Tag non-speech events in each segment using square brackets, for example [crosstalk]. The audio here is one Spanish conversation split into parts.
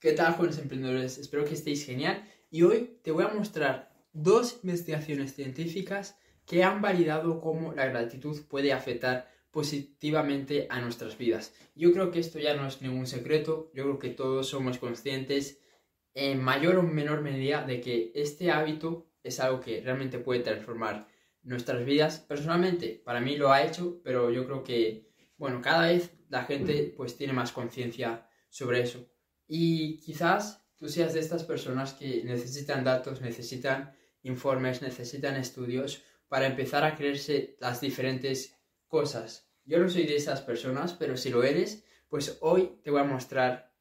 ¿Qué tal, jóvenes emprendedores? Espero que estéis genial. Y hoy te voy a mostrar dos investigaciones científicas que han validado cómo la gratitud puede afectar positivamente a nuestras vidas. Yo creo que esto ya no es ningún secreto, yo creo que todos somos conscientes en mayor o menor medida de que este hábito es algo que realmente puede transformar nuestras vidas. Personalmente, para mí lo ha hecho, pero yo creo que, bueno, cada vez la gente pues tiene más conciencia sobre eso. Y quizás tú seas de estas personas que necesitan datos, necesitan informes, necesitan estudios para empezar a creerse las diferentes cosas. Yo no soy de esas personas, pero si lo eres, pues hoy te voy a mostrar,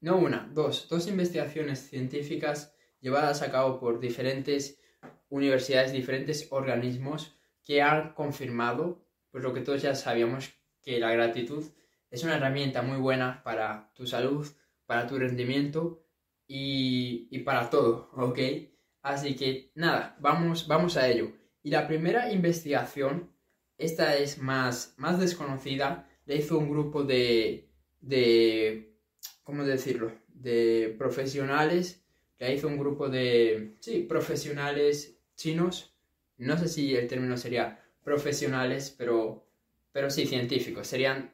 no una, dos, dos investigaciones científicas llevadas a cabo por diferentes universidades, diferentes organismos que han confirmado, pues lo que todos ya sabíamos, que la gratitud es una herramienta muy buena para tu salud, para tu rendimiento y, para todo, ¿ok? Así que nada, vamos, vamos a ello. Y la primera investigación, esta es más, más desconocida, la hizo un grupo de, de, ¿cómo decirlo? De profesionales, la hizo un grupo de, sí, profesionales chinos, no sé si el término sería profesionales, pero, pero sí científicos, serían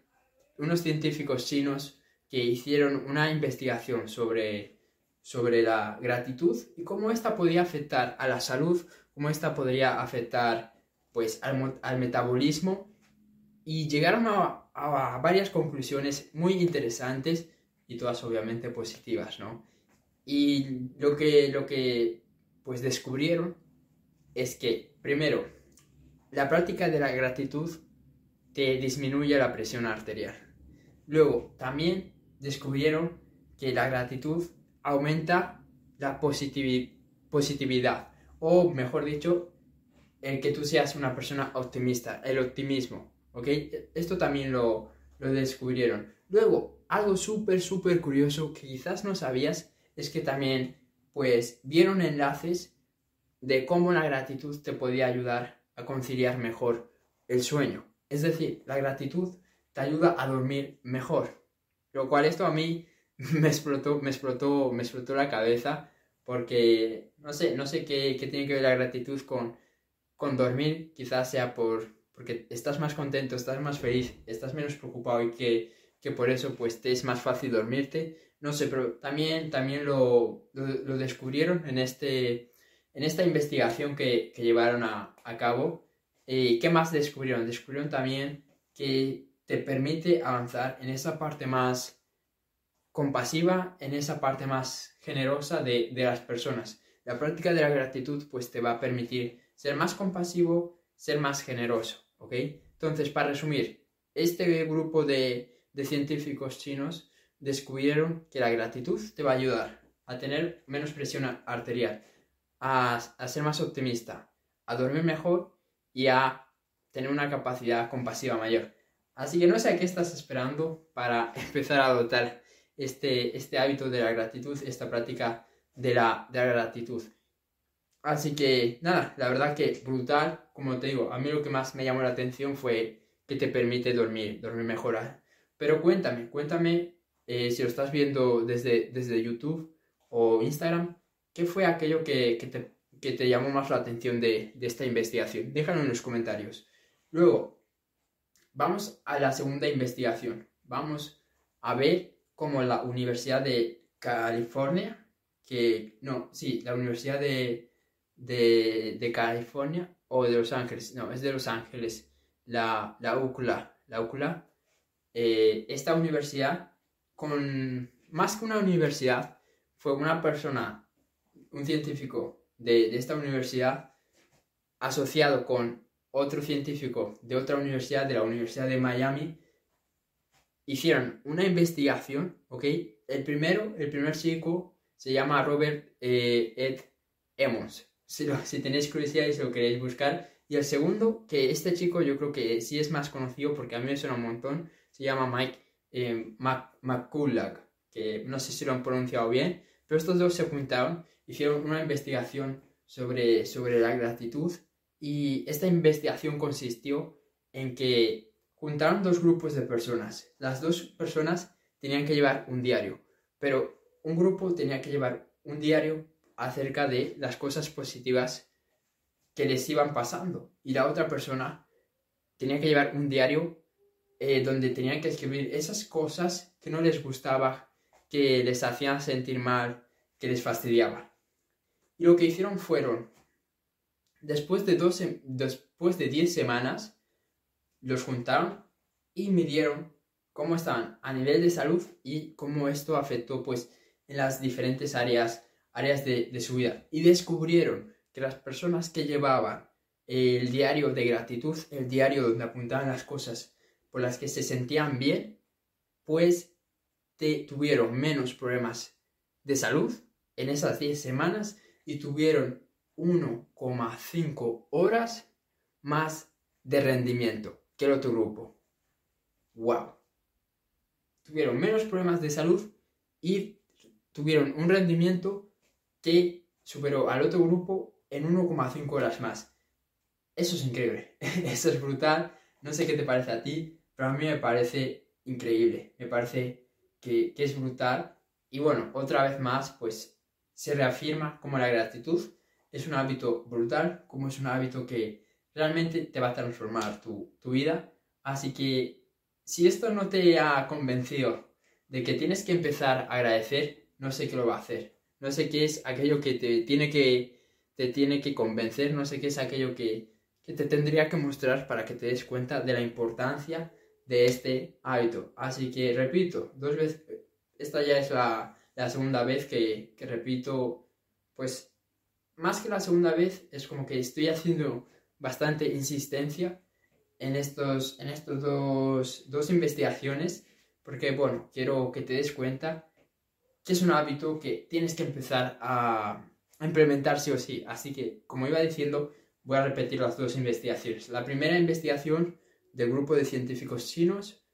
unos científicos chinos que hicieron una investigación sobre, sobre la gratitud y cómo esta podría afectar a la salud, cómo esta podría afectar pues, al, metabolismo y llegaron a, varias conclusiones muy interesantes y todas obviamente positivas, ¿no? Y lo que, lo que pues descubrieron es que, primero, la práctica de la gratitud te disminuye la presión arterial. Luego, también descubrieron que la gratitud aumenta la positividad, o mejor dicho, el que tú seas una persona optimista, el optimismo, ¿ok? Esto también lo, lo descubrieron. Luego, algo súper, súper curioso que quizás no sabías es que también, pues, vieron enlaces de cómo la gratitud te podía ayudar a conciliar mejor el sueño. Es decir, la gratitud te ayuda a dormir mejor. Lo cual esto a mí [laughs] me explotó, me explotó, me explotó la cabeza porque no sé, no sé qué, tiene que ver la gratitud con, con dormir, quizás sea por, porque estás más contento, estás más feliz, estás menos preocupado y que, que por eso pues te es más fácil dormirte. No sé, pero también, también lo, lo, descubrieron en, este, en esta investigación que, que llevaron a, a cabo. ¿Y qué más descubrieron? Descubrieron también que te permite avanzar en esa parte más compasiva, en esa parte más generosa de, las personas. La práctica de la gratitud pues te va a permitir ser más compasivo, ser más generoso, ¿ok? Entonces, para resumir, este grupo de, científicos chinos descubrieron que la gratitud te va a ayudar a tener menos presión arterial, a, a ser más optimista, a dormir mejor y a tener una capacidad compasiva mayor. Así que no sé a qué estás esperando para [laughs] empezar a adoptar este, este hábito de la gratitud, esta práctica de la, de la gratitud. Así que nada, la verdad que brutal, como te digo, a mí lo que más me llamó la atención fue que te permite dormir, dormir mejor. Pero cuéntame, cuéntame eh, si lo estás viendo desde, desde YouTube o Instagram, ¿qué fue aquello que, te, que te, llamó más la atención de, de esta investigación? Déjalo en los comentarios. Luego, Vamos a la segunda investigación. Vamos a ver cómo la Universidad de California, que no, sí, la Universidad de, de, California o de Los Ángeles, no, es de Los Ángeles, la, la UCLA, la UCLA, eh, esta universidad, con más que una universidad, fue una persona, un científico de, de esta universidad, asociado con otro científico de otra universidad, de la Universidad de Miami, hicieron una investigación, ¿ok? El primero, el primer chico se llama Robert eh, Ed Emmons. Si, si tenéis curiosidad y si lo queréis buscar. Y el segundo, que este chico yo creo que sí es más conocido porque a mí me suena un montón, se llama Mike eh, McCullough, que no sé si lo han pronunciado bien, pero estos dos se juntaron, hicieron una investigación sobre, sobre la gratitud y esta investigación consistió en que juntaron dos grupos de personas. Las dos personas tenían que llevar un diario, pero un grupo tenía que llevar un diario acerca de las cosas positivas que les iban pasando y la otra persona tenía que llevar un diario eh, donde tenían que escribir esas cosas que no les gustaba, que les hacían sentir mal, que les fastidiaba. Y lo que hicieron fueron, después de, dos, después de 10 semanas, los juntaron y midieron cómo estaban a nivel de salud y cómo esto afectó pues en las diferentes áreas, áreas de, su vida. Y descubrieron que las personas que llevaban el diario de gratitud, el diario donde apuntaban las cosas por las que se sentían bien, pues tuvieron menos problemas de salud en esas 10 semanas y tuvieron 1,5 horas más de rendimiento que el otro grupo. ¡Wow! Tuvieron menos problemas de salud y tuvieron un rendimiento que superó al otro grupo en 1,5 horas más. Eso es increíble, [laughs] eso es brutal. No sé qué te parece a ti, pero a mí me parece increíble, me parece que, que es brutal. Y bueno, otra vez más, pues se reafirma como la gratitud es un hábito brutal, como es un hábito que realmente te va a transformar tu, tu vida. Así que si esto no te ha convencido de que tienes que empezar a agradecer, no sé qué lo va a hacer. No sé qué es aquello que te tiene que te tiene que convencer, no sé qué es aquello que, te tendría que mostrar para que te des cuenta de la importancia de este hábito. Así que repito, dos veces, esta ya es la, segunda vez que, repito, pues más que la segunda vez, es como que estoy haciendo bastante insistencia en estos, en estos dos, dos investigaciones, porque bueno, quiero que te des cuenta que es un hábito que tienes que empezar a, implementar sí o sí. Así que, como iba diciendo, voy a repetir las dos investigaciones. La primera investigación del grupo de científicos chinos,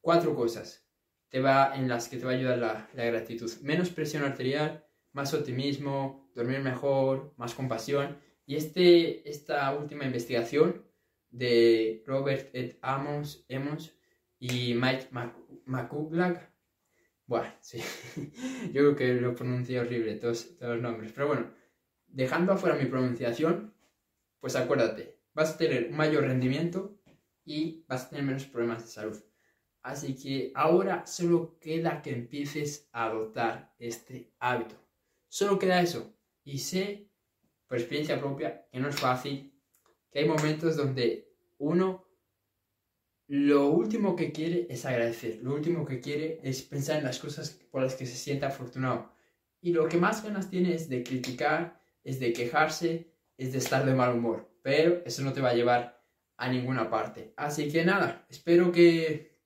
cuatro cosas te va, en las que te va a ayudar la gratitud. Menos presión arterial, más optimismo, dormir mejor, más compasión. Y este, esta última investigación de Robert Ed Amos, y Mike McCullough bueno, sí. [laughs] Yo creo que lo pronuncié horrible, todos, todos los nombres. Pero bueno, dejando afuera mi pronunciación, pues acuérdate, vas a tener un mayor rendimiento y vas a tener menos problemas de salud. Así que ahora solo queda que empieces a adoptar este hábito. Solo queda eso. Y sé, por experiencia propia, que no es fácil, que hay momentos donde uno lo último que quiere es agradecer, lo último que quiere es pensar en las cosas por las que se siente afortunado. Y lo que más ganas tiene es de criticar, es de quejarse, es de estar de mal humor. Pero eso no te va a llevar a ninguna parte. Así que nada, espero que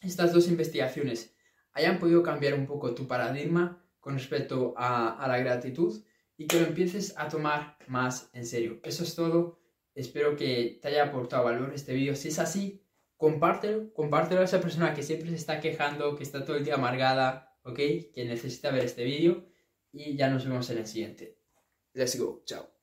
estas dos investigaciones hayan podido cambiar un poco tu paradigma con respecto a, la gratitud y que lo empieces a tomar más en serio. Eso es todo. Espero que te haya aportado valor este vídeo. Si es así, compártelo, compártelo a esa persona que siempre se está quejando, que está todo el día amargada, ¿ok? Que necesita ver este vídeo y ya nos vemos en el siguiente. Let's go, chao.